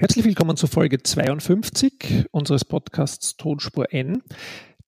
Herzlich willkommen zu Folge 52 unseres Podcasts Tonspur N,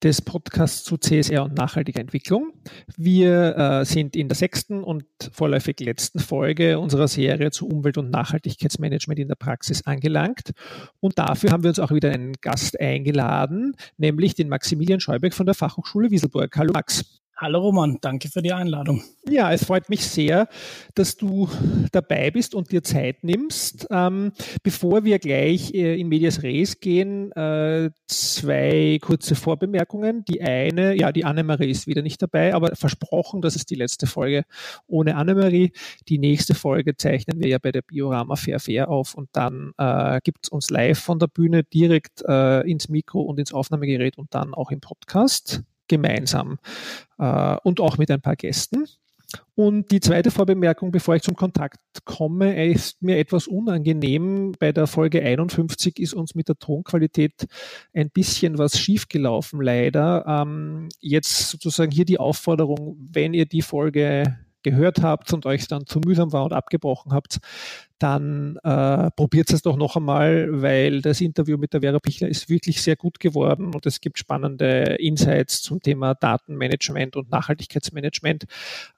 des Podcasts zu CSR und nachhaltiger Entwicklung. Wir äh, sind in der sechsten und vorläufig letzten Folge unserer Serie zu Umwelt- und Nachhaltigkeitsmanagement in der Praxis angelangt. Und dafür haben wir uns auch wieder einen Gast eingeladen, nämlich den Maximilian Scheubeck von der Fachhochschule Wieselburg. Hallo Max. Hallo Roman, danke für die Einladung. Ja, es freut mich sehr, dass du dabei bist und dir Zeit nimmst. Ähm, bevor wir gleich äh, in Medias Res gehen, äh, zwei kurze Vorbemerkungen. Die eine, ja, die Annemarie ist wieder nicht dabei, aber versprochen, das ist die letzte Folge ohne Annemarie. Die nächste Folge zeichnen wir ja bei der Biorama Fair Fair auf und dann äh, gibt es uns live von der Bühne direkt äh, ins Mikro und ins Aufnahmegerät und dann auch im Podcast gemeinsam äh, und auch mit ein paar Gästen. Und die zweite Vorbemerkung, bevor ich zum Kontakt komme, ist mir etwas unangenehm. Bei der Folge 51 ist uns mit der Tonqualität ein bisschen was schiefgelaufen, leider. Ähm, jetzt sozusagen hier die Aufforderung, wenn ihr die Folge gehört habt und euch dann zu mühsam war und abgebrochen habt, dann äh, probiert es doch noch einmal, weil das Interview mit der Vera Pichler ist wirklich sehr gut geworden und es gibt spannende Insights zum Thema Datenmanagement und Nachhaltigkeitsmanagement.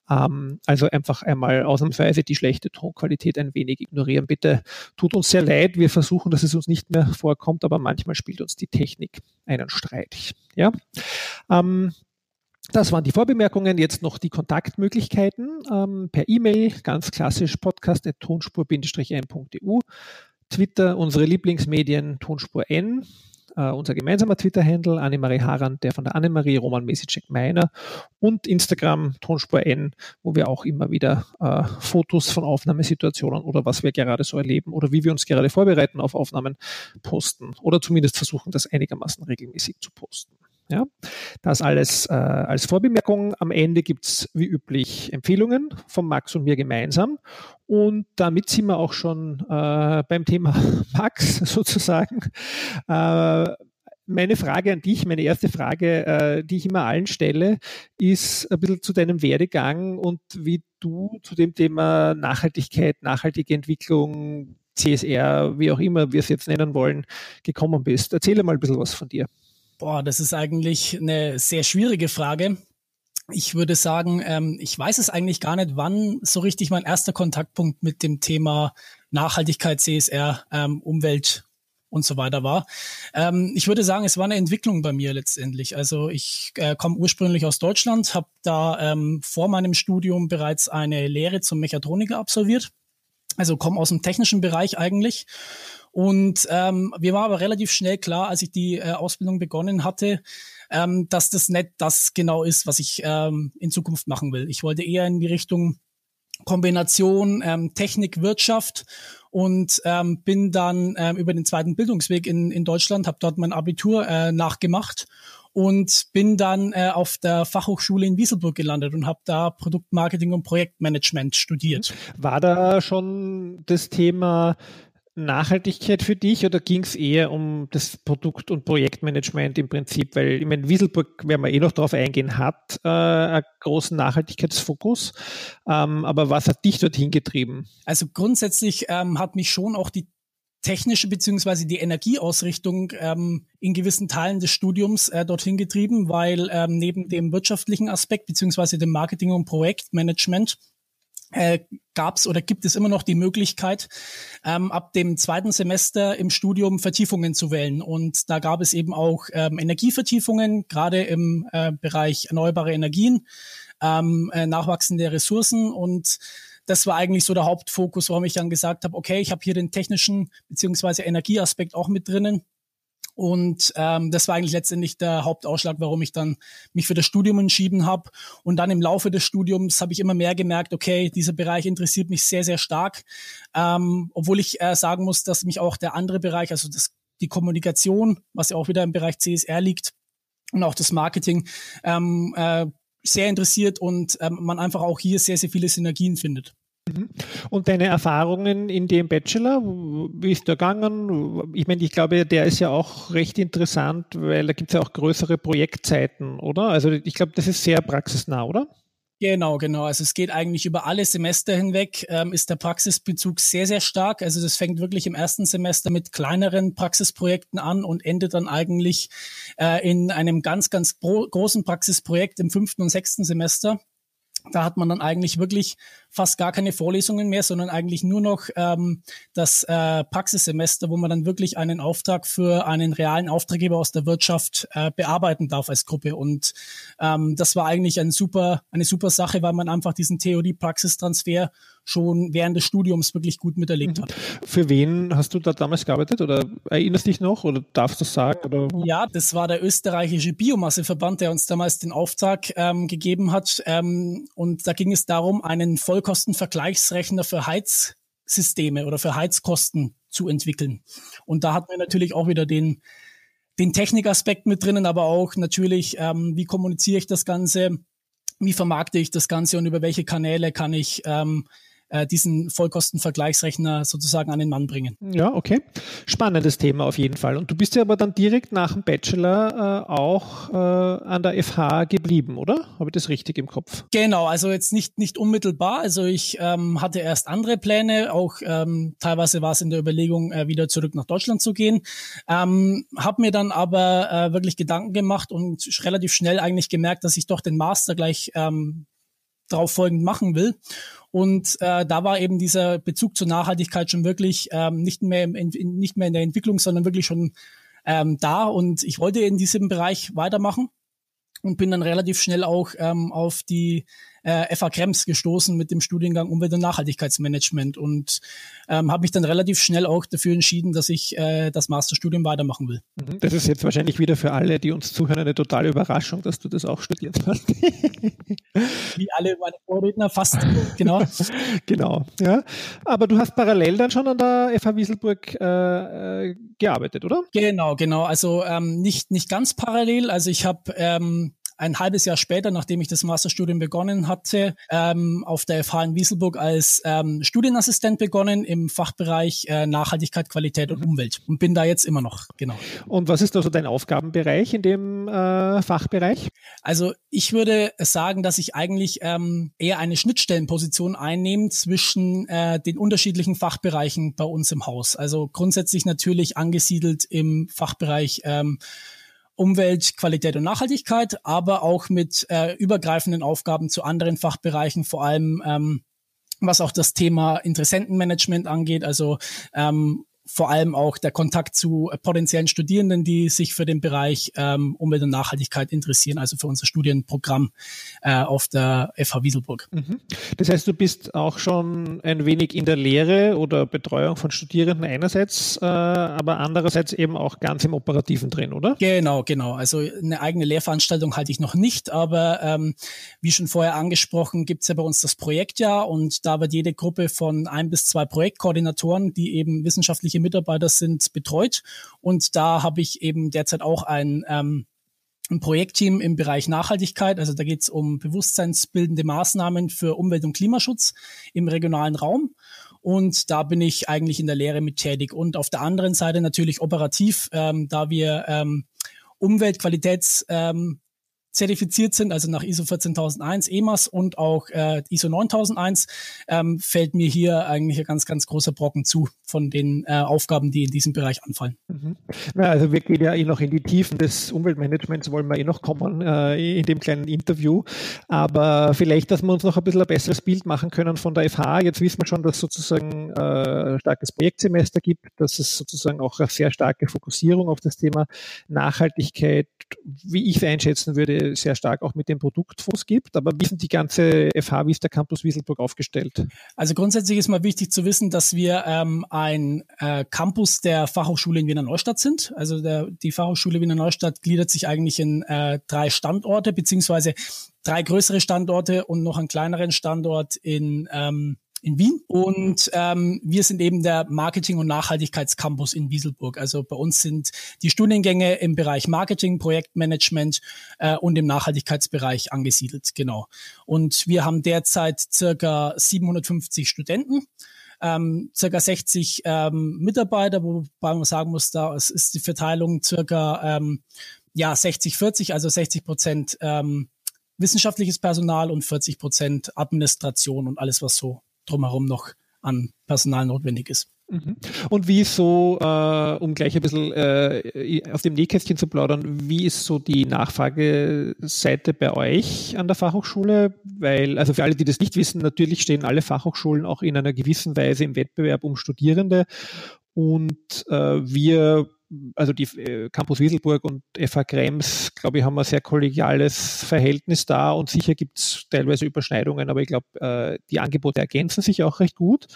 Ähm, also einfach einmal ausnahmsweise die schlechte Tonqualität ein wenig ignorieren. Bitte tut uns sehr leid. Wir versuchen, dass es uns nicht mehr vorkommt, aber manchmal spielt uns die Technik einen Streich. Ja. Ähm, das waren die Vorbemerkungen. Jetzt noch die Kontaktmöglichkeiten ähm, per E-Mail, ganz klassisch podcast.tonspur-n.eu. Twitter, unsere Lieblingsmedien Tonspur N, äh, unser gemeinsamer Twitter-Handle, Annemarie Harand, der von der Annemarie, Roman Mesicek meiner und Instagram Tonspur N, wo wir auch immer wieder äh, Fotos von Aufnahmesituationen oder was wir gerade so erleben oder wie wir uns gerade vorbereiten auf Aufnahmen posten oder zumindest versuchen, das einigermaßen regelmäßig zu posten. Ja, das alles äh, als Vorbemerkung. Am Ende gibt es wie üblich Empfehlungen von Max und mir gemeinsam. Und damit sind wir auch schon äh, beim Thema Max sozusagen. Äh, meine Frage an dich, meine erste Frage, äh, die ich immer allen stelle, ist ein bisschen zu deinem Werdegang und wie du zu dem Thema Nachhaltigkeit, nachhaltige Entwicklung, CSR, wie auch immer wir es jetzt nennen wollen, gekommen bist. Erzähle mal ein bisschen was von dir. Boah, das ist eigentlich eine sehr schwierige Frage. Ich würde sagen, ähm, ich weiß es eigentlich gar nicht, wann so richtig mein erster Kontaktpunkt mit dem Thema Nachhaltigkeit, CSR, ähm, Umwelt und so weiter war. Ähm, ich würde sagen, es war eine Entwicklung bei mir letztendlich. Also ich äh, komme ursprünglich aus Deutschland, habe da ähm, vor meinem Studium bereits eine Lehre zum Mechatroniker absolviert. Also komme aus dem technischen Bereich eigentlich und ähm, mir war aber relativ schnell klar, als ich die äh, Ausbildung begonnen hatte, ähm, dass das nicht das genau ist, was ich ähm, in Zukunft machen will. Ich wollte eher in die Richtung Kombination ähm, Technik, Wirtschaft und ähm, bin dann ähm, über den zweiten Bildungsweg in, in Deutschland, habe dort mein Abitur äh, nachgemacht und bin dann äh, auf der Fachhochschule in Wieselburg gelandet und habe da Produktmarketing und Projektmanagement studiert. War da schon das Thema Nachhaltigkeit für dich oder ging es eher um das Produkt- und Projektmanagement im Prinzip? Weil ich meine, Wieselburg, werden wir eh noch darauf eingehen, hat äh, einen großen Nachhaltigkeitsfokus. Ähm, aber was hat dich dorthin getrieben? Also grundsätzlich ähm, hat mich schon auch die technische beziehungsweise die Energieausrichtung ähm, in gewissen Teilen des Studiums äh, dorthin getrieben, weil ähm, neben dem wirtschaftlichen Aspekt beziehungsweise dem Marketing- und Projektmanagement äh, gab es oder gibt es immer noch die Möglichkeit, ähm, ab dem zweiten Semester im Studium Vertiefungen zu wählen. Und da gab es eben auch ähm, Energievertiefungen, gerade im äh, Bereich erneuerbare Energien, ähm, äh, nachwachsende Ressourcen. Und das war eigentlich so der Hauptfokus, warum ich dann gesagt habe, okay, ich habe hier den technischen beziehungsweise Energieaspekt auch mit drinnen und ähm, das war eigentlich letztendlich der Hauptausschlag, warum ich dann mich für das Studium entschieden habe. Und dann im Laufe des Studiums habe ich immer mehr gemerkt, okay, dieser Bereich interessiert mich sehr, sehr stark. Ähm, obwohl ich äh, sagen muss, dass mich auch der andere Bereich, also das, die Kommunikation, was ja auch wieder im Bereich CSR liegt, und auch das Marketing, ähm, äh, sehr interessiert und ähm, man einfach auch hier sehr, sehr viele Synergien findet. Mhm. Und deine Erfahrungen in dem Bachelor, wie ist der gegangen? Ich meine, ich glaube, der ist ja auch recht interessant, weil da gibt es ja auch größere Projektzeiten, oder? Also ich glaube, das ist sehr praxisnah, oder? Genau, genau. Also es geht eigentlich über alle Semester hinweg, ähm, ist der Praxisbezug sehr, sehr stark. Also das fängt wirklich im ersten Semester mit kleineren Praxisprojekten an und endet dann eigentlich äh, in einem ganz, ganz großen Praxisprojekt im fünften und sechsten Semester. Da hat man dann eigentlich wirklich fast gar keine Vorlesungen mehr, sondern eigentlich nur noch ähm, das äh, Praxissemester, wo man dann wirklich einen Auftrag für einen realen Auftraggeber aus der Wirtschaft äh, bearbeiten darf als Gruppe. Und ähm, das war eigentlich ein super, eine super Sache, weil man einfach diesen Theorie-Praxistransfer schon während des Studiums wirklich gut miterlebt mhm. hat. Für wen hast du da damals gearbeitet oder erinnerst dich noch oder darfst du das sagen? Oder? Ja, das war der österreichische Biomasseverband, der uns damals den Auftrag ähm, gegeben hat. Ähm, und da ging es darum, einen Vollkostenvergleichsrechner für Heizsysteme oder für Heizkosten zu entwickeln. Und da hatten wir natürlich auch wieder den den Technikaspekt mit drinnen, aber auch natürlich, ähm, wie kommuniziere ich das Ganze, wie vermarkte ich das Ganze und über welche Kanäle kann ich ähm, äh, diesen Vollkostenvergleichsrechner sozusagen an den Mann bringen. Ja, okay. Spannendes Thema auf jeden Fall. Und du bist ja aber dann direkt nach dem Bachelor äh, auch äh, an der FH geblieben, oder? Habe ich das richtig im Kopf? Genau, also jetzt nicht, nicht unmittelbar. Also ich ähm, hatte erst andere Pläne, auch ähm, teilweise war es in der Überlegung, äh, wieder zurück nach Deutschland zu gehen. Ähm, habe mir dann aber äh, wirklich Gedanken gemacht und relativ schnell eigentlich gemerkt, dass ich doch den Master gleich ähm, darauf folgend machen will. Und äh, da war eben dieser Bezug zur Nachhaltigkeit schon wirklich ähm, nicht, mehr im, in, nicht mehr in der Entwicklung, sondern wirklich schon ähm, da. Und ich wollte in diesem Bereich weitermachen und bin dann relativ schnell auch ähm, auf die äh, FA Krems gestoßen mit dem Studiengang Umwelt- und Nachhaltigkeitsmanagement und ähm, habe mich dann relativ schnell auch dafür entschieden, dass ich äh, das Masterstudium weitermachen will. Mhm. Das ist jetzt wahrscheinlich wieder für alle, die uns zuhören, eine totale Überraschung, dass du das auch studiert hast. Wie alle meine Vorredner, fast genau. genau, ja. Aber du hast parallel dann schon an der FH Wieselburg äh, äh, gearbeitet, oder? Genau, genau. Also ähm, nicht, nicht ganz parallel. Also ich habe ähm, ein halbes Jahr später, nachdem ich das Masterstudium begonnen hatte, ähm, auf der FH in Wieselburg als ähm, Studienassistent begonnen im Fachbereich äh, Nachhaltigkeit, Qualität und mhm. Umwelt und bin da jetzt immer noch, genau. Und was ist also dein Aufgabenbereich in dem äh, Fachbereich? Also ich würde sagen, dass ich eigentlich ähm, eher eine Schnittstellenposition einnehme zwischen äh, den unterschiedlichen Fachbereichen bei uns im Haus. Also grundsätzlich natürlich angesiedelt im Fachbereich ähm, Umwelt, Qualität und Nachhaltigkeit, aber auch mit äh, übergreifenden Aufgaben zu anderen Fachbereichen, vor allem ähm, was auch das Thema Interessentenmanagement angeht, also ähm, vor allem auch der Kontakt zu äh, potenziellen Studierenden, die sich für den Bereich ähm, Umwelt und Nachhaltigkeit interessieren, also für unser Studienprogramm äh, auf der FH Wieselburg. Mhm. Das heißt, du bist auch schon ein wenig in der Lehre oder Betreuung von Studierenden einerseits, äh, aber andererseits eben auch ganz im Operativen drin, oder? Genau, genau. Also eine eigene Lehrveranstaltung halte ich noch nicht, aber ähm, wie schon vorher angesprochen, gibt es ja bei uns das Projektjahr und da wird jede Gruppe von ein bis zwei Projektkoordinatoren, die eben wissenschaftlich wissenschaftliche Mitarbeiter sind betreut. Und da habe ich eben derzeit auch ein, ähm, ein Projektteam im Bereich Nachhaltigkeit. Also da geht es um bewusstseinsbildende Maßnahmen für Umwelt- und Klimaschutz im regionalen Raum. Und da bin ich eigentlich in der Lehre mit tätig. Und auf der anderen Seite natürlich operativ, ähm, da wir ähm, Umweltqualitäts ähm, zertifiziert sind, also nach ISO 14001 EMAS und auch äh, ISO 9001, ähm, fällt mir hier eigentlich ein ganz, ganz großer Brocken zu von den äh, Aufgaben, die in diesem Bereich anfallen. Mhm. Na, also wir gehen ja eh noch in die Tiefen des Umweltmanagements, wollen wir eh noch kommen äh, in dem kleinen Interview. Aber vielleicht, dass wir uns noch ein bisschen ein besseres Bild machen können von der FH. Jetzt wissen wir schon, dass es sozusagen äh, ein starkes Projektsemester gibt, dass es sozusagen auch eine sehr starke Fokussierung auf das Thema Nachhaltigkeit, wie ich es einschätzen würde, sehr stark auch mit dem Produktfonds gibt. Aber wie sind die ganze FH, wie ist der Campus Wieselburg aufgestellt? Also grundsätzlich ist mal wichtig zu wissen, dass wir ähm, ein äh, Campus der Fachhochschule in Wiener Neustadt sind. Also der, die Fachhochschule Wiener Neustadt gliedert sich eigentlich in äh, drei Standorte, beziehungsweise drei größere Standorte und noch einen kleineren Standort in ähm, in Wien. Und ähm, wir sind eben der Marketing- und Nachhaltigkeitscampus in Wieselburg. Also bei uns sind die Studiengänge im Bereich Marketing, Projektmanagement äh, und im Nachhaltigkeitsbereich angesiedelt. Genau. Und wir haben derzeit circa 750 Studenten. Ähm, circa 60 ähm, Mitarbeiter, wobei man sagen muss, da ist die Verteilung circa ähm, ja 60 40, also 60 Prozent ähm, wissenschaftliches Personal und 40 Prozent Administration und alles, was so drumherum noch an Personal notwendig ist. Mhm. Und wie ist so, äh, um gleich ein bisschen äh, aus dem Nähkästchen zu plaudern, wie ist so die Nachfrageseite bei euch an der Fachhochschule? Weil, also für alle, die das nicht wissen, natürlich stehen alle Fachhochschulen auch in einer gewissen Weise im Wettbewerb um Studierende. Und äh, wir also die äh, Campus Wieselburg und FH Krems, glaube ich, haben ein sehr kollegiales Verhältnis da und sicher gibt es teilweise Überschneidungen, aber ich glaube, äh, die Angebote ergänzen sich auch recht gut.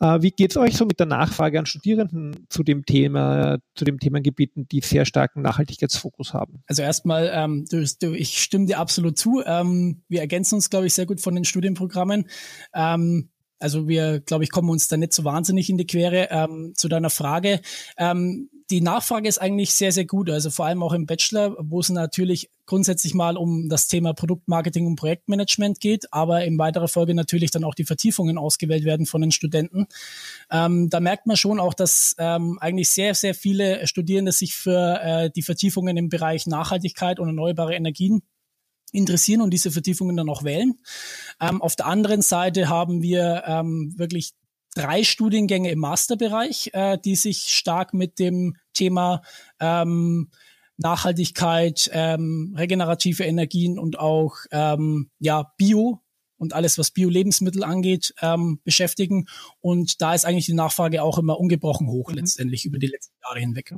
Äh, wie geht es euch so mit der Nachfrage an Studierenden zu dem Thema, zu den Themengebieten, die sehr starken Nachhaltigkeitsfokus haben? Also erstmal, ähm, du, du, ich stimme dir absolut zu. Ähm, wir ergänzen uns, glaube ich, sehr gut von den Studienprogrammen. Ähm, also wir, glaube ich, kommen uns da nicht so wahnsinnig in die Quere. Ähm, zu deiner Frage. Ähm, die Nachfrage ist eigentlich sehr, sehr gut. Also vor allem auch im Bachelor, wo es natürlich grundsätzlich mal um das Thema Produktmarketing und Projektmanagement geht, aber in weiterer Folge natürlich dann auch die Vertiefungen ausgewählt werden von den Studenten. Ähm, da merkt man schon auch, dass ähm, eigentlich sehr, sehr viele Studierende sich für äh, die Vertiefungen im Bereich Nachhaltigkeit und erneuerbare Energien interessieren und diese Vertiefungen dann auch wählen. Ähm, auf der anderen Seite haben wir ähm, wirklich drei Studiengänge im Masterbereich, äh, die sich stark mit dem Thema ähm, Nachhaltigkeit, ähm, regenerative Energien und auch ähm, ja Bio und alles, was Bio-Lebensmittel angeht, ähm, beschäftigen. Und da ist eigentlich die Nachfrage auch immer ungebrochen hoch mhm. letztendlich über die letzten Jahre hinweg.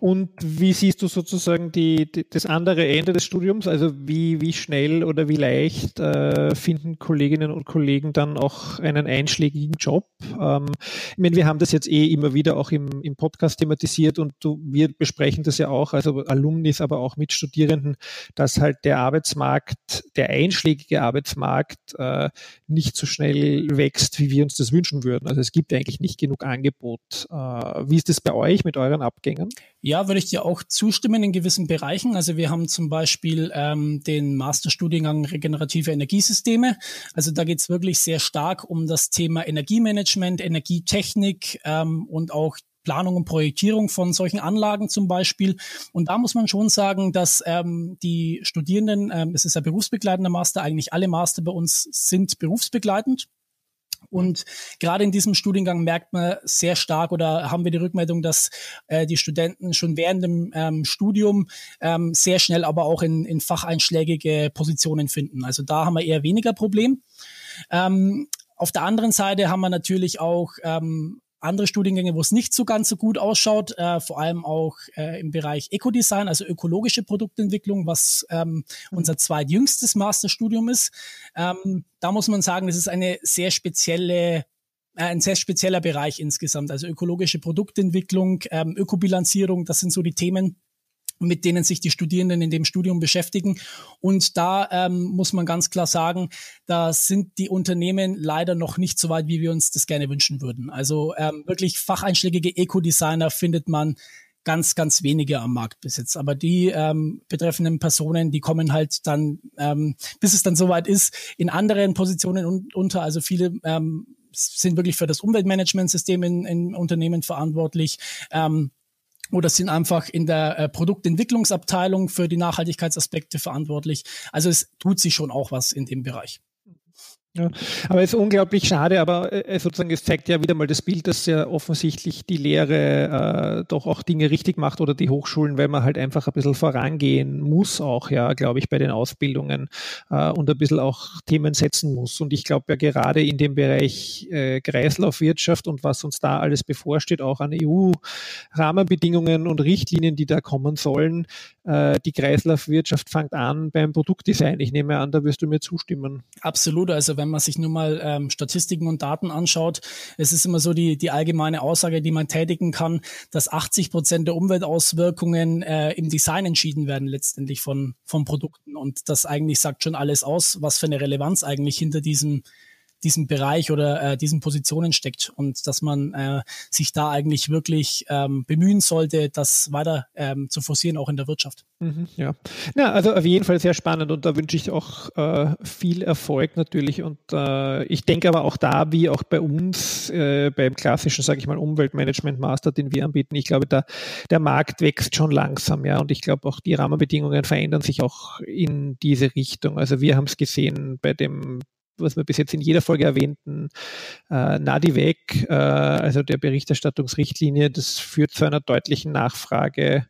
Und wie siehst du sozusagen die, die, das andere Ende des Studiums? Also wie, wie schnell oder wie leicht äh, finden Kolleginnen und Kollegen dann auch einen einschlägigen Job? Ähm, ich meine, wir haben das jetzt eh immer wieder auch im, im Podcast thematisiert und du, wir besprechen das ja auch, also Alumnis, aber auch mit Studierenden, dass halt der Arbeitsmarkt, der einschlägige Arbeitsmarkt äh, nicht so schnell wächst, wie wir uns das wünschen würden. Also es gibt eigentlich nicht genug Angebot. Äh, wie ist das bei euch mit euren Abgängen? Ja, würde ich dir auch zustimmen in gewissen Bereichen. Also wir haben zum Beispiel ähm, den Masterstudiengang regenerative Energiesysteme. Also da geht es wirklich sehr stark um das Thema Energiemanagement, Energietechnik ähm, und auch Planung und Projektierung von solchen Anlagen zum Beispiel. Und da muss man schon sagen, dass ähm, die Studierenden, ähm, es ist ein berufsbegleitender Master, eigentlich alle Master bei uns sind berufsbegleitend. Und gerade in diesem Studiengang merkt man sehr stark oder haben wir die Rückmeldung, dass äh, die Studenten schon während dem ähm, Studium ähm, sehr schnell aber auch in, in facheinschlägige Positionen finden. Also da haben wir eher weniger Problem. Ähm, auf der anderen Seite haben wir natürlich auch ähm, andere Studiengänge, wo es nicht so ganz so gut ausschaut, äh, vor allem auch äh, im Bereich Ecodesign, also ökologische Produktentwicklung, was ähm, unser zweitjüngstes Masterstudium ist. Ähm, da muss man sagen, das ist eine sehr spezielle äh, ein sehr spezieller Bereich insgesamt. Also ökologische Produktentwicklung, ähm, Ökobilanzierung, das sind so die Themen, mit denen sich die Studierenden in dem Studium beschäftigen. Und da ähm, muss man ganz klar sagen, da sind die Unternehmen leider noch nicht so weit, wie wir uns das gerne wünschen würden. Also ähm, wirklich facheinschlägige Eco-Designer findet man ganz, ganz wenige am Markt bis jetzt. Aber die ähm, betreffenden Personen, die kommen halt dann, ähm, bis es dann soweit ist, in anderen Positionen un unter. Also viele ähm, sind wirklich für das Umweltmanagementsystem in, in Unternehmen verantwortlich. Ähm, oder sind einfach in der äh, Produktentwicklungsabteilung für die Nachhaltigkeitsaspekte verantwortlich. Also es tut sich schon auch was in dem Bereich. Ja, aber es ist unglaublich schade, aber äh, sozusagen es zeigt ja wieder mal das Bild, dass ja offensichtlich die Lehre äh, doch auch Dinge richtig macht oder die Hochschulen, weil man halt einfach ein bisschen vorangehen muss auch, ja, glaube ich, bei den Ausbildungen äh, und ein bisschen auch Themen setzen muss. Und ich glaube ja gerade in dem Bereich äh, Kreislaufwirtschaft und was uns da alles bevorsteht, auch an EU-Rahmenbedingungen und Richtlinien, die da kommen sollen, äh, die Kreislaufwirtschaft fängt an beim Produktdesign. Ich nehme an, da wirst du mir zustimmen. Absolut. Also wenn man sich nur mal ähm, Statistiken und Daten anschaut, es ist immer so die, die allgemeine Aussage, die man tätigen kann, dass 80 Prozent der Umweltauswirkungen äh, im Design entschieden werden letztendlich von, von Produkten. Und das eigentlich sagt schon alles aus, was für eine Relevanz eigentlich hinter diesem diesem Bereich oder äh, diesen Positionen steckt und dass man äh, sich da eigentlich wirklich ähm, bemühen sollte, das weiter ähm, zu forcieren, auch in der Wirtschaft. Mhm, ja. ja, also auf jeden Fall sehr spannend und da wünsche ich auch äh, viel Erfolg natürlich und äh, ich denke aber auch da, wie auch bei uns, äh, beim klassischen, sage ich mal, Umweltmanagement Master, den wir anbieten, ich glaube, da, der Markt wächst schon langsam, ja, und ich glaube auch die Rahmenbedingungen verändern sich auch in diese Richtung. Also wir haben es gesehen bei dem was wir bis jetzt in jeder Folge erwähnten, äh, NADIVEC, äh, also der Berichterstattungsrichtlinie, das führt zu einer deutlichen Nachfrage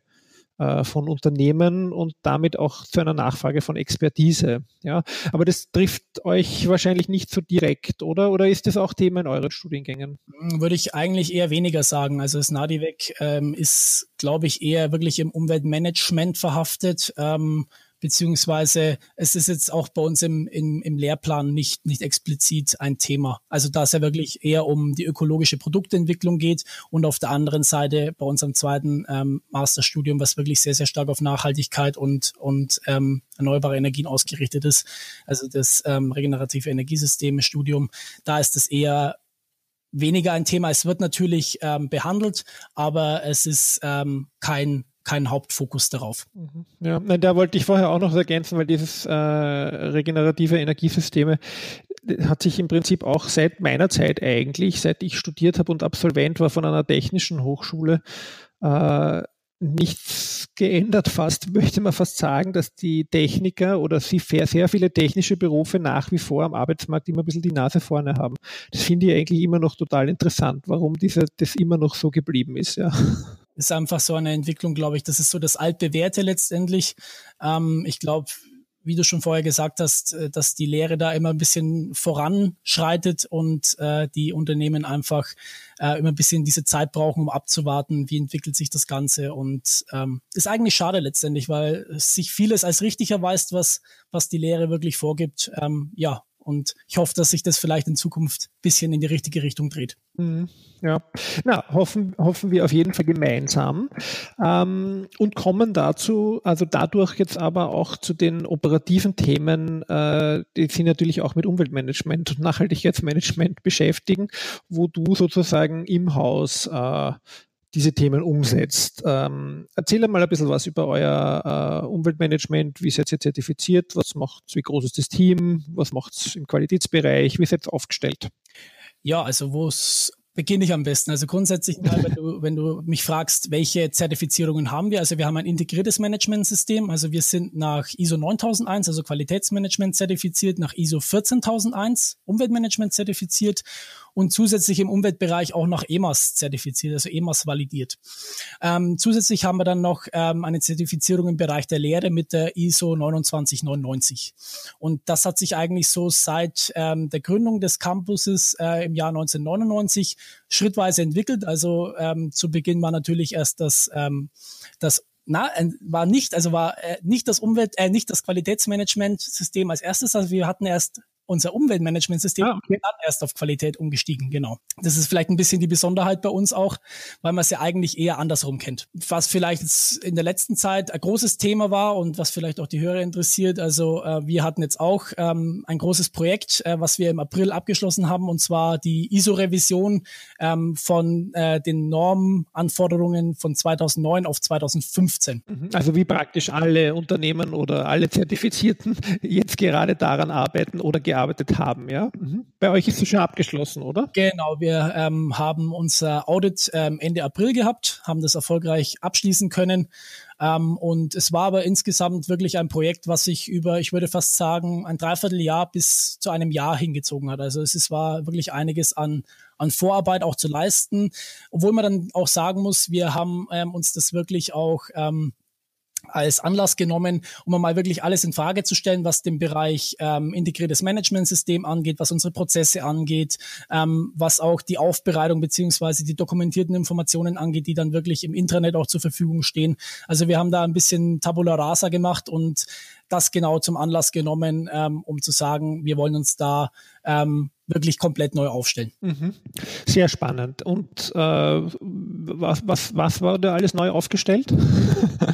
äh, von Unternehmen und damit auch zu einer Nachfrage von Expertise. Ja, aber das trifft euch wahrscheinlich nicht so direkt, oder? Oder ist das auch Thema in euren Studiengängen? Hm, würde ich eigentlich eher weniger sagen. Also das NADIVEC ähm, ist, glaube ich, eher wirklich im Umweltmanagement verhaftet. Ähm, beziehungsweise es ist jetzt auch bei uns im, im, im Lehrplan nicht, nicht explizit ein Thema. Also da es ja wirklich eher um die ökologische Produktentwicklung geht und auf der anderen Seite bei unserem zweiten ähm, Masterstudium, was wirklich sehr, sehr stark auf Nachhaltigkeit und, und ähm, erneuerbare Energien ausgerichtet ist, also das ähm, regenerative Energiesysteme-Studium, da ist es eher weniger ein Thema. Es wird natürlich ähm, behandelt, aber es ist ähm, kein keinen Hauptfokus darauf. Mhm. Ja, da wollte ich vorher auch noch ergänzen, weil dieses äh, regenerative Energiesysteme äh, hat sich im Prinzip auch seit meiner Zeit eigentlich, seit ich studiert habe und Absolvent war von einer technischen Hochschule, äh, nichts geändert fast, möchte man fast sagen, dass die Techniker oder sie sehr viele technische Berufe nach wie vor am Arbeitsmarkt immer ein bisschen die Nase vorne haben. Das finde ich eigentlich immer noch total interessant, warum diese, das immer noch so geblieben ist, ja ist einfach so eine Entwicklung, glaube ich. Das ist so das altbewährte letztendlich. Ähm, ich glaube, wie du schon vorher gesagt hast, äh, dass die Lehre da immer ein bisschen voranschreitet und äh, die Unternehmen einfach äh, immer ein bisschen diese Zeit brauchen, um abzuwarten, wie entwickelt sich das Ganze. Und ähm, ist eigentlich schade letztendlich, weil sich vieles als richtig erweist, was, was die Lehre wirklich vorgibt. Ähm, ja, und ich hoffe, dass sich das vielleicht in Zukunft ein bisschen in die richtige Richtung dreht. Mhm. Ja, na, hoffen, hoffen wir auf jeden Fall gemeinsam ähm, und kommen dazu, also dadurch jetzt aber auch zu den operativen Themen, äh, die sich natürlich auch mit Umweltmanagement und Nachhaltigkeitsmanagement beschäftigen, wo du sozusagen im Haus äh, diese Themen umsetzt. Ähm, erzähl mal ein bisschen was über euer äh, Umweltmanagement. Wie seid ihr zertifiziert? Was macht Wie groß ist das Team? Was macht es im Qualitätsbereich? Wie seid ihr aufgestellt? Ja, also wo es beginne ich am besten. Also grundsätzlich wenn du, wenn du mich fragst, welche Zertifizierungen haben wir? Also wir haben ein integriertes Managementsystem. Also wir sind nach ISO 9001, also Qualitätsmanagement zertifiziert, nach ISO 14001 Umweltmanagement zertifiziert und zusätzlich im Umweltbereich auch nach EMAS zertifiziert, also EMAS validiert. Ähm, zusätzlich haben wir dann noch ähm, eine Zertifizierung im Bereich der Lehre mit der ISO 2999. Und das hat sich eigentlich so seit ähm, der Gründung des Campuses äh, im Jahr 1999 schrittweise entwickelt. Also ähm, zu Beginn war natürlich erst das, ähm, das na, war nicht, also war äh, nicht das Umwelt, äh, nicht das Qualitätsmanagementsystem als erstes. Also wir hatten erst unser Umweltmanagementsystem ah, okay. dann erst auf Qualität umgestiegen, genau. Das ist vielleicht ein bisschen die Besonderheit bei uns auch, weil man es ja eigentlich eher andersrum kennt. Was vielleicht jetzt in der letzten Zeit ein großes Thema war und was vielleicht auch die Hörer interessiert, also äh, wir hatten jetzt auch ähm, ein großes Projekt, äh, was wir im April abgeschlossen haben, und zwar die ISO-Revision ähm, von äh, den Normanforderungen von 2009 auf 2015. Mhm. Also wie praktisch alle Unternehmen oder alle Zertifizierten jetzt gerade daran arbeiten oder gearbeitet gearbeitet haben, ja? Mhm. Bei euch ist es schon abgeschlossen, oder? Genau, wir ähm, haben unser Audit ähm, Ende April gehabt, haben das erfolgreich abschließen können. Ähm, und es war aber insgesamt wirklich ein Projekt, was sich über, ich würde fast sagen, ein Dreivierteljahr bis zu einem Jahr hingezogen hat. Also es ist, war wirklich einiges an, an Vorarbeit auch zu leisten, obwohl man dann auch sagen muss, wir haben ähm, uns das wirklich auch ähm, als Anlass genommen, um mal wirklich alles in Frage zu stellen, was den Bereich ähm, integriertes Managementsystem angeht, was unsere Prozesse angeht, ähm, was auch die Aufbereitung beziehungsweise die dokumentierten Informationen angeht, die dann wirklich im Internet auch zur Verfügung stehen. Also wir haben da ein bisschen Tabula Rasa gemacht und das genau zum Anlass genommen, ähm, um zu sagen, wir wollen uns da ähm, wirklich komplett neu aufstellen. Mhm. Sehr spannend. Und äh, was, was, was wurde alles neu aufgestellt?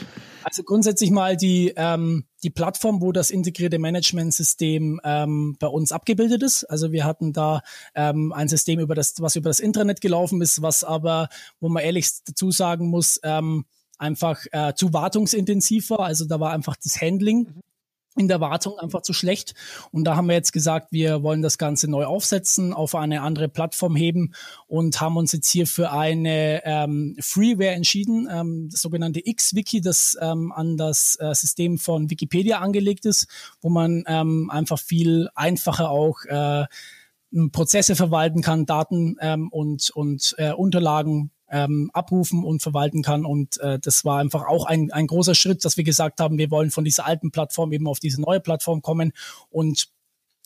Also grundsätzlich mal die, ähm, die Plattform, wo das integrierte Managementsystem ähm, bei uns abgebildet ist. Also wir hatten da ähm, ein System, über das, was über das Intranet gelaufen ist, was aber, wo man ehrlich dazu sagen muss, ähm, einfach äh, zu wartungsintensiv war. Also da war einfach das Handling mhm in der Wartung einfach zu schlecht. Und da haben wir jetzt gesagt, wir wollen das Ganze neu aufsetzen, auf eine andere Plattform heben und haben uns jetzt hier für eine ähm, Freeware entschieden, ähm, das sogenannte X-Wiki, das ähm, an das äh, System von Wikipedia angelegt ist, wo man ähm, einfach viel einfacher auch äh, Prozesse verwalten kann, Daten ähm, und, und äh, Unterlagen ähm, abrufen und verwalten kann. Und äh, das war einfach auch ein, ein großer Schritt, dass wir gesagt haben, wir wollen von dieser alten Plattform eben auf diese neue Plattform kommen und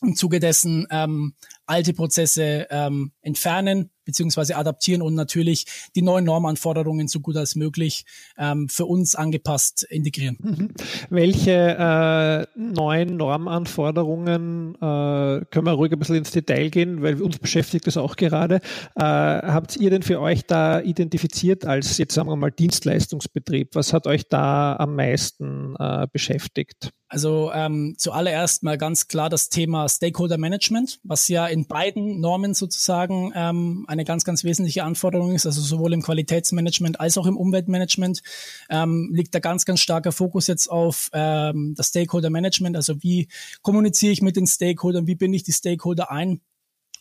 im Zuge dessen ähm, alte Prozesse ähm, entfernen beziehungsweise adaptieren und natürlich die neuen Normanforderungen so gut als möglich ähm, für uns angepasst integrieren. Mhm. Welche äh, neuen Normanforderungen, äh, können wir ruhig ein bisschen ins Detail gehen, weil uns beschäftigt das auch gerade, äh, habt ihr denn für euch da identifiziert als jetzt sagen wir mal Dienstleistungsbetrieb? Was hat euch da am meisten äh, beschäftigt? Also ähm, zuallererst mal ganz klar das Thema Stakeholder Management, was ja in beiden Normen sozusagen ähm, eine ganz, ganz wesentliche Anforderung ist. Also sowohl im Qualitätsmanagement als auch im Umweltmanagement ähm, liegt da ganz, ganz starker Fokus jetzt auf ähm, das Stakeholder Management. Also wie kommuniziere ich mit den Stakeholdern, wie binde ich die Stakeholder ein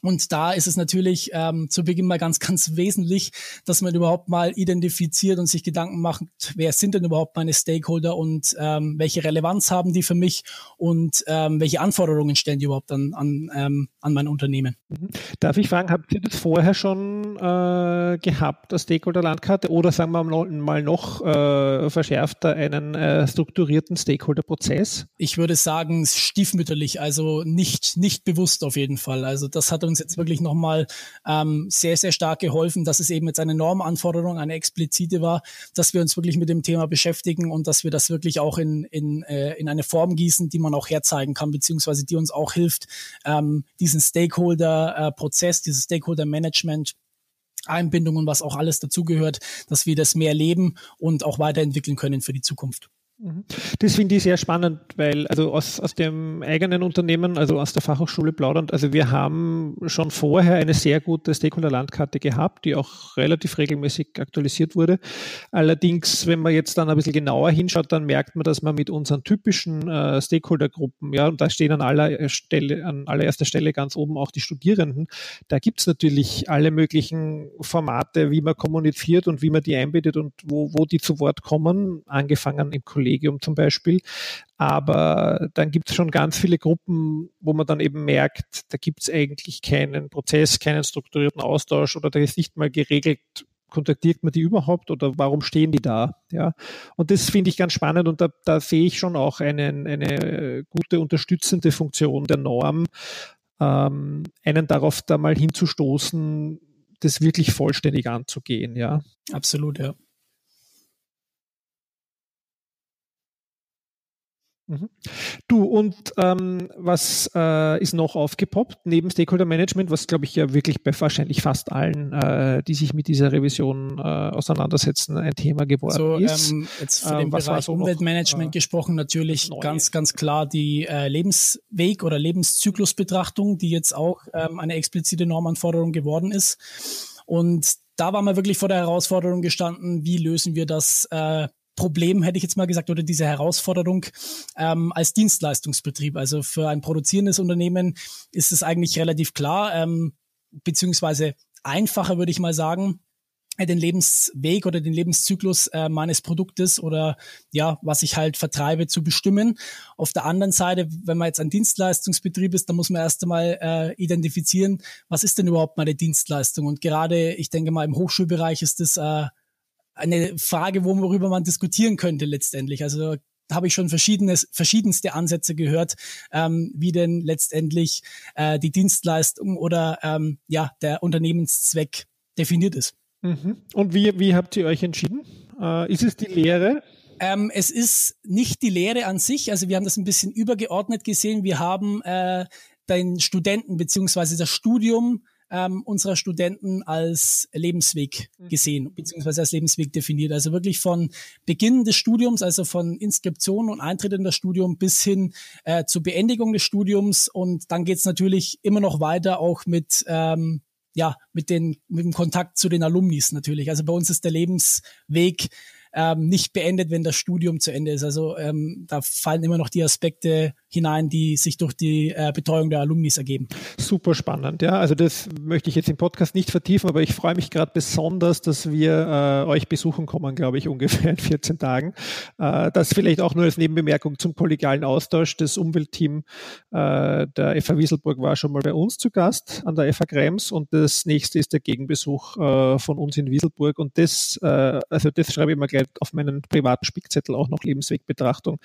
und da ist es natürlich ähm, zu Beginn mal ganz, ganz wesentlich, dass man überhaupt mal identifiziert und sich Gedanken macht, wer sind denn überhaupt meine Stakeholder und ähm, welche Relevanz haben die für mich und ähm, welche Anforderungen stellen die überhaupt an, an, ähm, an mein Unternehmen. Mhm. Darf ich fragen, habt ihr das vorher schon äh, gehabt, das Stakeholder-Landkarte, oder sagen wir mal noch äh, verschärfter einen äh, strukturierten Stakeholder-Prozess? Ich würde sagen, stiefmütterlich, also nicht, nicht bewusst auf jeden Fall. Also das hat uns jetzt wirklich nochmal ähm, sehr, sehr stark geholfen, dass es eben jetzt eine Normanforderung, eine explizite war, dass wir uns wirklich mit dem Thema beschäftigen und dass wir das wirklich auch in, in, äh, in eine Form gießen, die man auch herzeigen kann, beziehungsweise die uns auch hilft, ähm, diesen Stakeholder-Prozess, dieses Stakeholder-Management Einbindung und was auch alles dazugehört, dass wir das mehr leben und auch weiterentwickeln können für die Zukunft. Mhm. Das finde ich sehr spannend, weil also aus, aus dem eigenen Unternehmen, also aus der Fachhochschule plaudernd, also wir haben schon vorher eine sehr gute Stakeholder-Landkarte gehabt, die auch relativ regelmäßig aktualisiert wurde. Allerdings, wenn man jetzt dann ein bisschen genauer hinschaut, dann merkt man, dass man mit unseren typischen äh, Stakeholder-Gruppen, ja, und da stehen an aller Stelle, an allererster Stelle ganz oben auch die Studierenden, da gibt es natürlich alle möglichen Formate, wie man kommuniziert und wie man die einbindet und wo, wo die zu Wort kommen, angefangen im Kollegen Kollegium zum Beispiel. Aber dann gibt es schon ganz viele Gruppen, wo man dann eben merkt, da gibt es eigentlich keinen Prozess, keinen strukturierten Austausch oder da ist nicht mal geregelt, kontaktiert man die überhaupt oder warum stehen die da? Ja, und das finde ich ganz spannend und da, da sehe ich schon auch einen, eine gute unterstützende Funktion der Norm, ähm, einen darauf da mal hinzustoßen, das wirklich vollständig anzugehen. Ja, absolut, ja. Mhm. Du, und ähm, was äh, ist noch aufgepoppt neben Stakeholder Management, was glaube ich ja wirklich bei wahrscheinlich fast allen, äh, die sich mit dieser Revision äh, auseinandersetzen, ein Thema geworden so, ist? Ähm, jetzt für den ähm, Bereich Umweltmanagement noch, äh, gesprochen, natürlich ganz, ganz klar die äh, Lebensweg- oder Lebenszyklusbetrachtung, die jetzt auch ähm, eine explizite Normanforderung geworden ist. Und da waren wir wirklich vor der Herausforderung gestanden, wie lösen wir das äh, Problem, hätte ich jetzt mal gesagt, oder diese Herausforderung ähm, als Dienstleistungsbetrieb. Also für ein produzierendes Unternehmen ist es eigentlich relativ klar, ähm, beziehungsweise einfacher, würde ich mal sagen, den Lebensweg oder den Lebenszyklus äh, meines Produktes oder ja, was ich halt vertreibe, zu bestimmen. Auf der anderen Seite, wenn man jetzt ein Dienstleistungsbetrieb ist, dann muss man erst einmal äh, identifizieren, was ist denn überhaupt meine Dienstleistung? Und gerade, ich denke mal, im Hochschulbereich ist das äh, eine Frage, worüber man diskutieren könnte letztendlich. Also da habe ich schon verschiedenes, verschiedenste Ansätze gehört, ähm, wie denn letztendlich äh, die Dienstleistung oder ähm, ja der Unternehmenszweck definiert ist. Mhm. Und wie, wie habt ihr euch entschieden? Äh, ist es die Lehre? Ähm, es ist nicht die Lehre an sich. Also wir haben das ein bisschen übergeordnet gesehen. Wir haben äh, den Studenten beziehungsweise das Studium ähm, unserer Studenten als Lebensweg mhm. gesehen, beziehungsweise als Lebensweg definiert. Also wirklich von Beginn des Studiums, also von Inskription und Eintritt in das Studium bis hin äh, zur Beendigung des Studiums. Und dann geht's natürlich immer noch weiter, auch mit ähm, ja, mit, den, mit dem Kontakt zu den Alumnis natürlich. Also bei uns ist der Lebensweg ähm, nicht beendet, wenn das Studium zu Ende ist. Also ähm, da fallen immer noch die Aspekte hinein, die sich durch die äh, Betreuung der Alumnis ergeben. Super spannend, ja. Also das möchte ich jetzt im Podcast nicht vertiefen, aber ich freue mich gerade besonders, dass wir äh, euch besuchen kommen, glaube ich, ungefähr in 14 Tagen. Äh, das vielleicht auch nur als Nebenbemerkung zum kollegialen Austausch. Das Umweltteam äh, der FH Wieselburg war schon mal bei uns zu Gast an der FH Krems und das nächste ist der Gegenbesuch äh, von uns in Wieselburg und das, äh, also das schreibe ich mal gleich auf meinen privaten Spickzettel auch noch Lebenswegbetrachtung.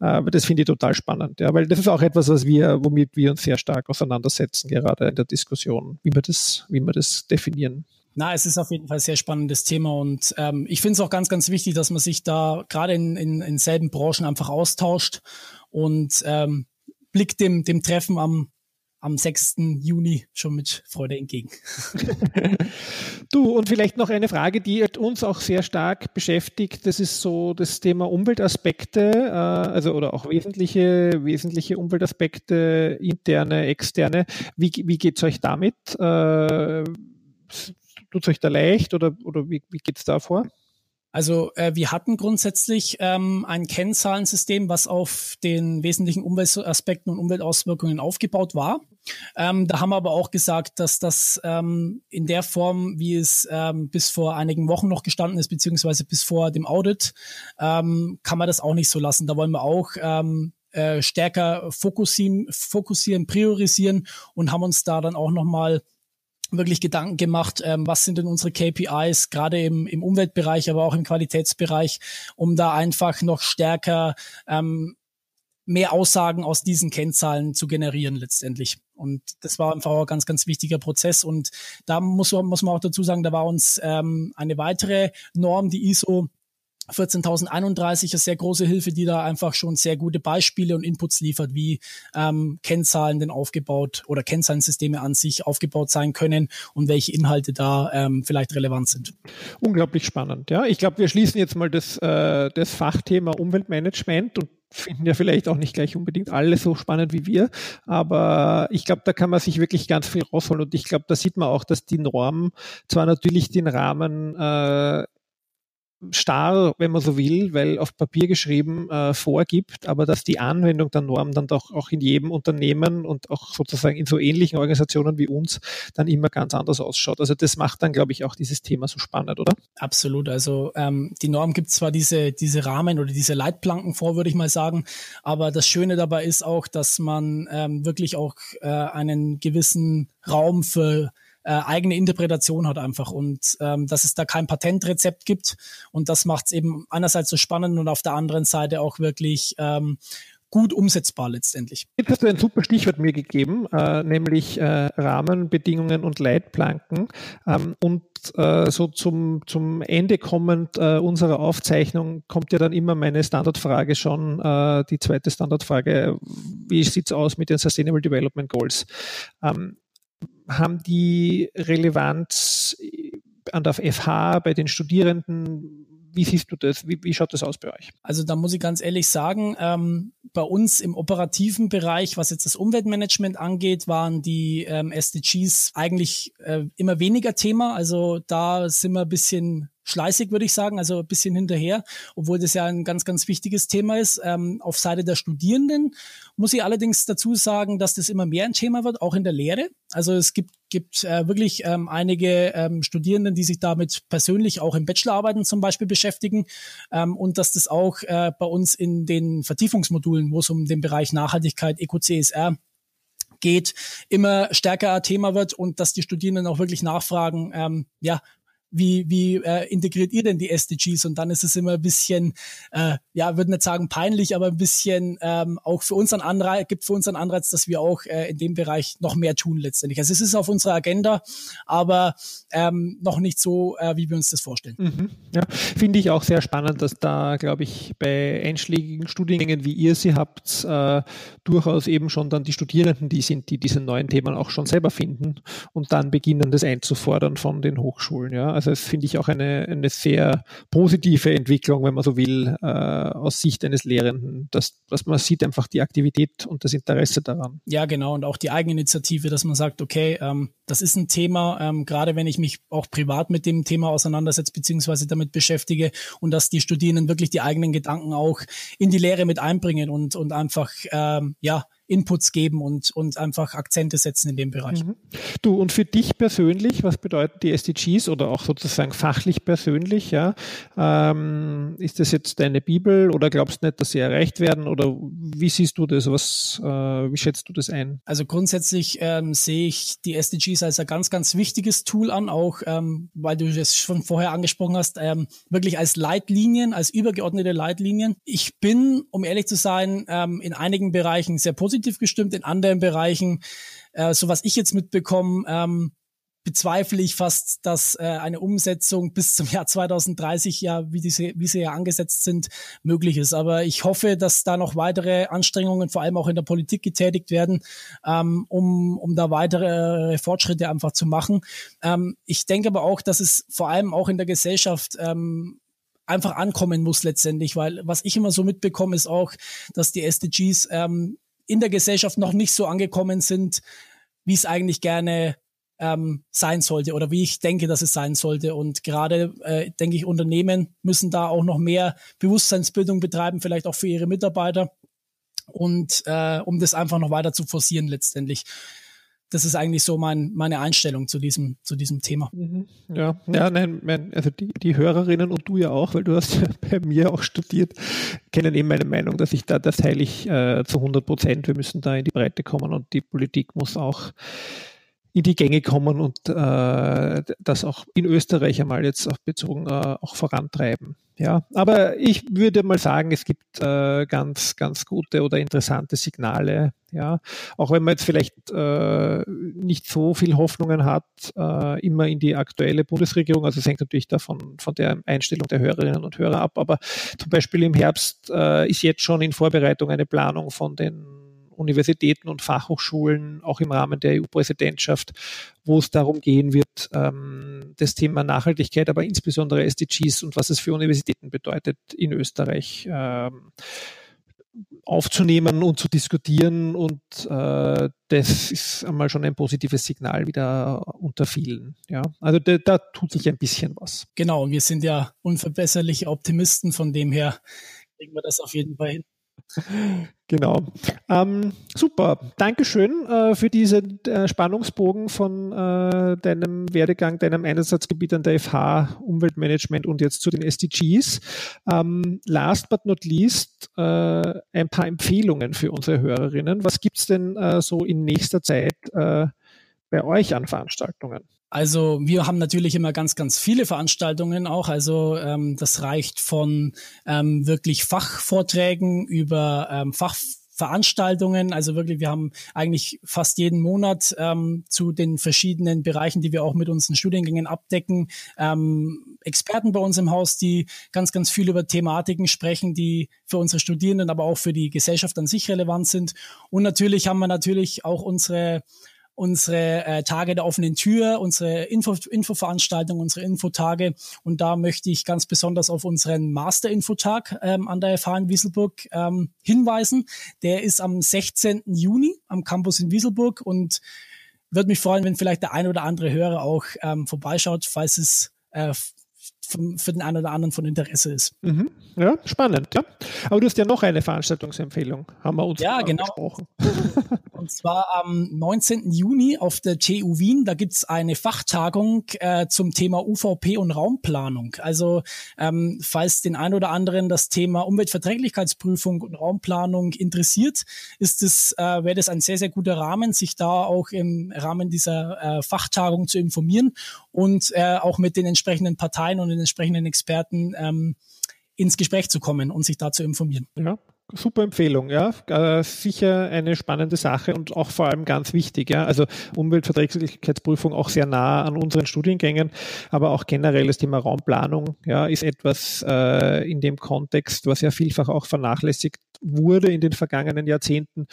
Äh, das finde ich total spannend. Ja, weil das ist auch etwas, was wir, womit wir uns sehr stark auseinandersetzen, gerade in der Diskussion, wie wir das, wie wir das definieren. Na, es ist auf jeden Fall ein sehr spannendes Thema und ähm, ich finde es auch ganz, ganz wichtig, dass man sich da gerade in, in, in selben Branchen einfach austauscht und ähm, blickt dem, dem Treffen am am 6. Juni schon mit Freude entgegen. du, und vielleicht noch eine Frage, die uns auch sehr stark beschäftigt. Das ist so das Thema Umweltaspekte, äh, also oder auch wesentliche, wesentliche Umweltaspekte, interne, externe. Wie, wie geht es euch damit? Äh, Tut es euch da leicht oder, oder wie, wie geht es da vor? Also äh, wir hatten grundsätzlich ähm, ein Kennzahlensystem, was auf den wesentlichen Umweltaspekten und Umweltauswirkungen aufgebaut war. Ähm, da haben wir aber auch gesagt, dass das ähm, in der Form, wie es ähm, bis vor einigen Wochen noch gestanden ist, beziehungsweise bis vor dem Audit, ähm, kann man das auch nicht so lassen. Da wollen wir auch ähm, äh, stärker fokussieren, fokussieren, priorisieren und haben uns da dann auch nochmal wirklich Gedanken gemacht, ähm, was sind denn unsere KPIs, gerade im, im Umweltbereich, aber auch im Qualitätsbereich, um da einfach noch stärker ähm, mehr Aussagen aus diesen Kennzahlen zu generieren letztendlich. Und das war einfach ein ganz, ganz wichtiger Prozess. Und da muss, muss man auch dazu sagen, da war uns ähm, eine weitere Norm, die ISO 14.031 ist sehr große Hilfe, die da einfach schon sehr gute Beispiele und Inputs liefert, wie ähm, Kennzahlen denn aufgebaut oder Kennzahlensysteme an sich aufgebaut sein können und welche Inhalte da ähm, vielleicht relevant sind. Unglaublich spannend. Ja, ich glaube, wir schließen jetzt mal das, äh, das Fachthema Umweltmanagement und finden ja vielleicht auch nicht gleich unbedingt alle so spannend wie wir, aber ich glaube, da kann man sich wirklich ganz viel rausholen und ich glaube, da sieht man auch, dass die Norm zwar natürlich den Rahmen äh, starr, wenn man so will, weil auf Papier geschrieben äh, vorgibt, aber dass die Anwendung der Norm dann doch auch in jedem Unternehmen und auch sozusagen in so ähnlichen Organisationen wie uns dann immer ganz anders ausschaut. Also das macht dann, glaube ich, auch dieses Thema so spannend, oder? Absolut. Also ähm, die Norm gibt zwar diese, diese Rahmen oder diese Leitplanken vor, würde ich mal sagen, aber das Schöne dabei ist auch, dass man ähm, wirklich auch äh, einen gewissen Raum für äh, eigene Interpretation hat einfach und ähm, dass es da kein Patentrezept gibt und das macht es eben einerseits so spannend und auf der anderen Seite auch wirklich ähm, gut umsetzbar letztendlich. Jetzt hast du ein super Stichwort mir gegeben, äh, nämlich äh, Rahmenbedingungen und Leitplanken. Ähm, und äh, so zum, zum Ende kommend äh, unserer Aufzeichnung kommt ja dann immer meine Standardfrage schon, die zweite Standardfrage, wie sieht es aus mit den Sustainable Development Goals? Ähm, haben die Relevanz an der FH bei den Studierenden? Wie siehst du das? Wie, wie schaut das aus bei euch? Also da muss ich ganz ehrlich sagen, ähm, bei uns im operativen Bereich, was jetzt das Umweltmanagement angeht, waren die ähm, SDGs eigentlich äh, immer weniger Thema. Also da sind wir ein bisschen schleißig, würde ich sagen, also ein bisschen hinterher, obwohl das ja ein ganz, ganz wichtiges Thema ist. Ähm, auf Seite der Studierenden muss ich allerdings dazu sagen, dass das immer mehr ein Thema wird, auch in der Lehre. Also es gibt, gibt äh, wirklich ähm, einige ähm, Studierenden, die sich damit persönlich auch im Bachelorarbeiten zum Beispiel beschäftigen ähm, und dass das auch äh, bei uns in den Vertiefungsmodulen, wo es um den Bereich Nachhaltigkeit, Eco-CSR geht, immer stärker Thema wird und dass die Studierenden auch wirklich nachfragen, ähm, ja, wie, wie äh, integriert ihr denn die SDGs? Und dann ist es immer ein bisschen, äh, ja, würde nicht sagen peinlich, aber ein bisschen ähm, auch für uns ein Anreiz, gibt für uns einen Anreiz, dass wir auch äh, in dem Bereich noch mehr tun letztendlich. Also es ist auf unserer Agenda, aber ähm, noch nicht so, äh, wie wir uns das vorstellen. Mhm. Ja, finde ich auch sehr spannend, dass da, glaube ich, bei einschlägigen Studiengängen, wie ihr sie habt, äh, durchaus eben schon dann die Studierenden, die sind, die diese neuen Themen auch schon selber finden und dann beginnen, das einzufordern von den Hochschulen. Ja, also das finde ich auch eine, eine sehr positive Entwicklung, wenn man so will, äh, aus Sicht eines Lehrenden, dass, dass man sieht einfach die Aktivität und das Interesse daran. Ja, genau. Und auch die Eigeninitiative, dass man sagt, okay, ähm, das ist ein Thema, ähm, gerade wenn ich mich auch privat mit dem Thema auseinandersetze, beziehungsweise damit beschäftige und dass die Studierenden wirklich die eigenen Gedanken auch in die Lehre mit einbringen und, und einfach, ähm, ja, Inputs geben und, und einfach Akzente setzen in dem Bereich. Mhm. Du, und für dich persönlich, was bedeuten die SDGs oder auch sozusagen fachlich persönlich, ja? Ähm, ist das jetzt deine Bibel oder glaubst du nicht, dass sie erreicht werden oder wie siehst du das? Was, äh, wie schätzt du das ein? Also grundsätzlich ähm, sehe ich die SDGs als ein ganz, ganz wichtiges Tool an, auch ähm, weil du das schon vorher angesprochen hast, ähm, wirklich als Leitlinien, als übergeordnete Leitlinien. Ich bin, um ehrlich zu sein, ähm, in einigen Bereichen sehr positiv positiv gestimmt, in anderen Bereichen, äh, so was ich jetzt mitbekomme, ähm, bezweifle ich fast, dass äh, eine Umsetzung bis zum Jahr 2030 ja, wie diese, wie sie ja angesetzt sind, möglich ist. Aber ich hoffe, dass da noch weitere Anstrengungen, vor allem auch in der Politik getätigt werden, ähm, um, um da weitere Fortschritte einfach zu machen. Ähm, ich denke aber auch, dass es vor allem auch in der Gesellschaft ähm, einfach ankommen muss letztendlich, weil was ich immer so mitbekomme, ist auch, dass die SDGs ähm, in der Gesellschaft noch nicht so angekommen sind, wie es eigentlich gerne ähm, sein sollte oder wie ich denke, dass es sein sollte. Und gerade, äh, denke ich, Unternehmen müssen da auch noch mehr Bewusstseinsbildung betreiben, vielleicht auch für ihre Mitarbeiter und äh, um das einfach noch weiter zu forcieren letztendlich das ist eigentlich so mein, meine Einstellung zu diesem, zu diesem Thema. Mhm. Ja, ja, nein, mein, also die, die Hörerinnen und du ja auch, weil du hast ja bei mir auch studiert, kennen eben meine Meinung, dass ich da, das teile ich äh, zu 100 Prozent. Wir müssen da in die Breite kommen und die Politik muss auch in die Gänge kommen und äh, das auch in Österreich einmal jetzt auch bezogen äh, auch vorantreiben. Ja, aber ich würde mal sagen, es gibt äh, ganz, ganz gute oder interessante Signale. Ja, auch wenn man jetzt vielleicht äh, nicht so viel Hoffnungen hat, äh, immer in die aktuelle Bundesregierung. Also es hängt natürlich davon von der Einstellung der Hörerinnen und Hörer ab. Aber zum Beispiel im Herbst äh, ist jetzt schon in Vorbereitung eine Planung von den Universitäten und Fachhochschulen, auch im Rahmen der EU-Präsidentschaft, wo es darum gehen wird, ähm, das Thema Nachhaltigkeit, aber insbesondere SDGs und was es für Universitäten bedeutet in Österreich. Ähm, aufzunehmen und zu diskutieren und äh, das ist einmal schon ein positives Signal wieder unter vielen. Ja, also da, da tut sich ein bisschen was. Genau, wir sind ja unverbesserliche Optimisten, von dem her kriegen wir das auf jeden Fall hin. Genau. Ähm, super. Dankeschön äh, für diesen äh, Spannungsbogen von äh, deinem Werdegang, deinem Einsatzgebiet an der FH, Umweltmanagement und jetzt zu den SDGs. Ähm, last but not least, äh, ein paar Empfehlungen für unsere Hörerinnen. Was gibt es denn äh, so in nächster Zeit äh, bei euch an Veranstaltungen? Also wir haben natürlich immer ganz, ganz viele Veranstaltungen auch. Also ähm, das reicht von ähm, wirklich Fachvorträgen über ähm, Fachveranstaltungen. Also wirklich, wir haben eigentlich fast jeden Monat ähm, zu den verschiedenen Bereichen, die wir auch mit unseren Studiengängen abdecken, ähm, Experten bei uns im Haus, die ganz, ganz viel über Thematiken sprechen, die für unsere Studierenden, aber auch für die Gesellschaft an sich relevant sind. Und natürlich haben wir natürlich auch unsere unsere äh, Tage der offenen Tür, unsere Info Infoveranstaltung, unsere Infotage. Und da möchte ich ganz besonders auf unseren Master-Infotag ähm, an der FH in Wieselburg ähm, hinweisen. Der ist am 16. Juni am Campus in Wieselburg und würde mich freuen, wenn vielleicht der ein oder andere Hörer auch ähm, vorbeischaut, falls es äh, für den einen oder anderen von Interesse ist. Mhm. Ja, spannend. Ja. Aber du hast ja noch eine Veranstaltungsempfehlung, haben wir uns ja, genau. Und zwar am 19. Juni auf der TU Wien. Da gibt's eine Fachtagung äh, zum Thema UVP und Raumplanung. Also ähm, falls den ein oder anderen das Thema Umweltverträglichkeitsprüfung und Raumplanung interessiert, ist es äh, wäre das ein sehr sehr guter Rahmen, sich da auch im Rahmen dieser äh, Fachtagung zu informieren und äh, auch mit den entsprechenden Parteien und den entsprechenden Experten ähm, ins Gespräch zu kommen und sich da zu informieren. Ja, super Empfehlung, ja. Äh, sicher eine spannende Sache und auch vor allem ganz wichtig, ja. Also Umweltverträglichkeitsprüfung auch sehr nah an unseren Studiengängen, aber auch generell das Thema Raumplanung, ja, ist etwas äh, in dem Kontext, was ja vielfach auch vernachlässigt wurde in den vergangenen Jahrzehnten,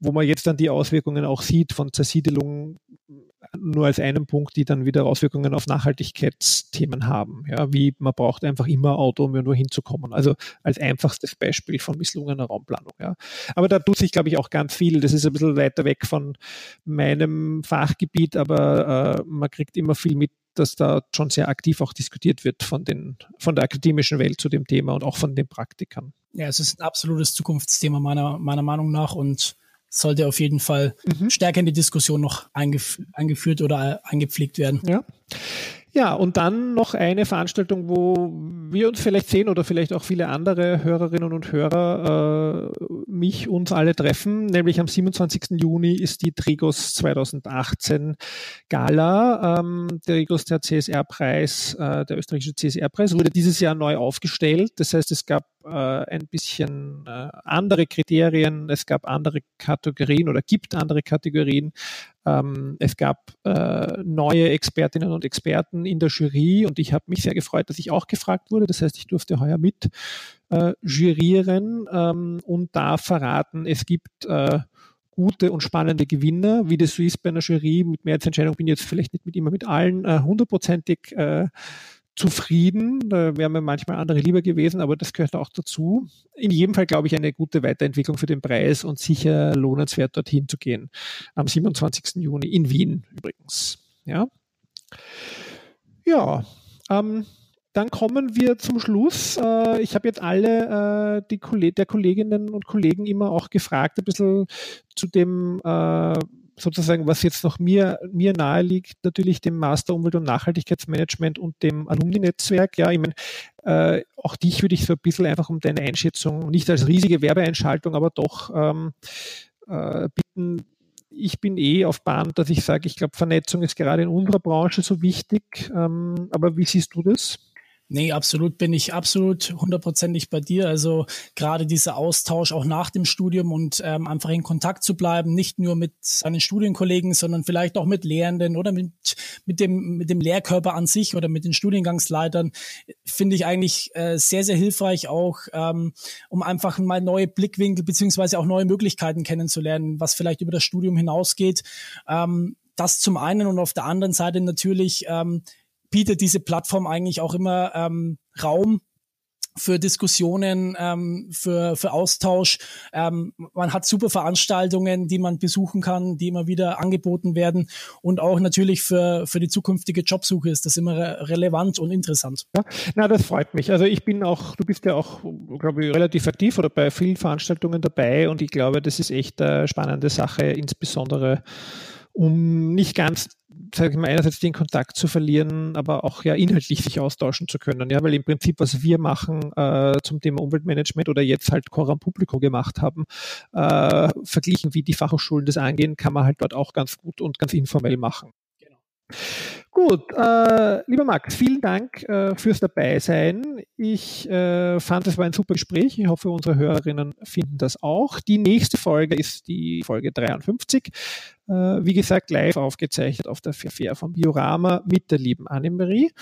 wo man jetzt dann die Auswirkungen auch sieht von Zersiedelung nur als einen Punkt, die dann wieder Auswirkungen auf Nachhaltigkeitsthemen haben. Ja, wie man braucht einfach immer Auto, um irgendwo hinzukommen. Also als einfachstes Beispiel von misslungener Raumplanung. Ja. Aber da tut sich, glaube ich, auch ganz viel. Das ist ein bisschen weiter weg von meinem Fachgebiet, aber äh, man kriegt immer viel mit, dass da schon sehr aktiv auch diskutiert wird von, den, von der akademischen Welt zu dem Thema und auch von den Praktikern. Ja, es ist ein absolutes Zukunftsthema meiner, meiner Meinung nach und sollte auf jeden Fall mhm. stärker in die Diskussion noch eingef eingeführt oder eingepflegt werden. Ja. Ja, und dann noch eine Veranstaltung, wo wir uns vielleicht sehen oder vielleicht auch viele andere Hörerinnen und Hörer äh, mich, uns alle treffen, nämlich am 27. Juni ist die Trigos 2018 Gala. Ähm, der Trigos, der CSR-Preis, äh, der österreichische CSR-Preis, wurde dieses Jahr neu aufgestellt. Das heißt, es gab äh, ein bisschen äh, andere Kriterien, es gab andere Kategorien oder gibt andere Kategorien. Ähm, es gab äh, neue Expertinnen und Experten in der Jury und ich habe mich sehr gefreut, dass ich auch gefragt wurde. Das heißt, ich durfte heuer mit äh, jurieren ähm, und da verraten, es gibt äh, gute und spannende Gewinner, wie das so ist bei einer Jury. Mit Mehrheitsentscheidung bin ich jetzt vielleicht nicht mit immer mit allen äh, hundertprozentig äh, zufrieden. Da wären mir manchmal andere lieber gewesen, aber das gehört auch dazu. In jedem Fall, glaube ich, eine gute Weiterentwicklung für den Preis und sicher lohnenswert, dorthin zu gehen. Am 27. Juni in Wien übrigens. Ja, ja ähm, dann kommen wir zum Schluss. Äh, ich habe jetzt alle äh, die Kolleg der Kolleginnen und Kollegen immer auch gefragt, ein bisschen zu dem äh, sozusagen, was jetzt noch mir, mir nahe liegt, natürlich dem Master Umwelt- und Nachhaltigkeitsmanagement und dem Alumni-Netzwerk. Ja, ich meine, äh, auch dich würde ich so ein bisschen einfach um deine Einschätzung, nicht als riesige Werbeeinschaltung, aber doch ähm, äh, bitten, ich bin eh auf Bahn, dass ich sage, ich glaube, Vernetzung ist gerade in unserer Branche so wichtig. Ähm, aber wie siehst du das? Nee, absolut bin ich absolut hundertprozentig bei dir. Also gerade dieser Austausch auch nach dem Studium und ähm, einfach in Kontakt zu bleiben, nicht nur mit seinen Studienkollegen, sondern vielleicht auch mit Lehrenden oder mit, mit, dem, mit dem Lehrkörper an sich oder mit den Studiengangsleitern, finde ich eigentlich äh, sehr, sehr hilfreich auch, ähm, um einfach mal neue Blickwinkel beziehungsweise auch neue Möglichkeiten kennenzulernen, was vielleicht über das Studium hinausgeht. Ähm, das zum einen und auf der anderen Seite natürlich ähm, bietet diese Plattform eigentlich auch immer ähm, Raum für Diskussionen, ähm, für, für Austausch. Ähm, man hat super Veranstaltungen, die man besuchen kann, die immer wieder angeboten werden. Und auch natürlich für, für die zukünftige Jobsuche ist das immer re relevant und interessant. Ja, na, das freut mich. Also ich bin auch, du bist ja auch, glaube ich, relativ aktiv oder bei vielen Veranstaltungen dabei und ich glaube, das ist echt eine spannende Sache, insbesondere um nicht ganz sage ich mal, einerseits den Kontakt zu verlieren, aber auch ja inhaltlich sich austauschen zu können. Ja, weil im Prinzip, was wir machen äh, zum Thema Umweltmanagement oder jetzt halt Coram Publico gemacht haben, äh, verglichen wie die Fachhochschulen das angehen, kann man halt dort auch ganz gut und ganz informell machen. Gut, äh, lieber Max, vielen Dank äh, fürs Dabeisein. Ich äh, fand, es war ein super Gespräch. Ich hoffe, unsere Hörerinnen finden das auch. Die nächste Folge ist die Folge 53. Äh, wie gesagt, live aufgezeichnet auf der Fair vom Biorama mit der lieben Annemarie.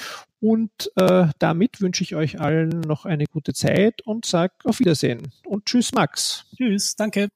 Und äh, damit wünsche ich euch allen noch eine gute Zeit und sage auf Wiedersehen. Und tschüss, Max. Tschüss, danke.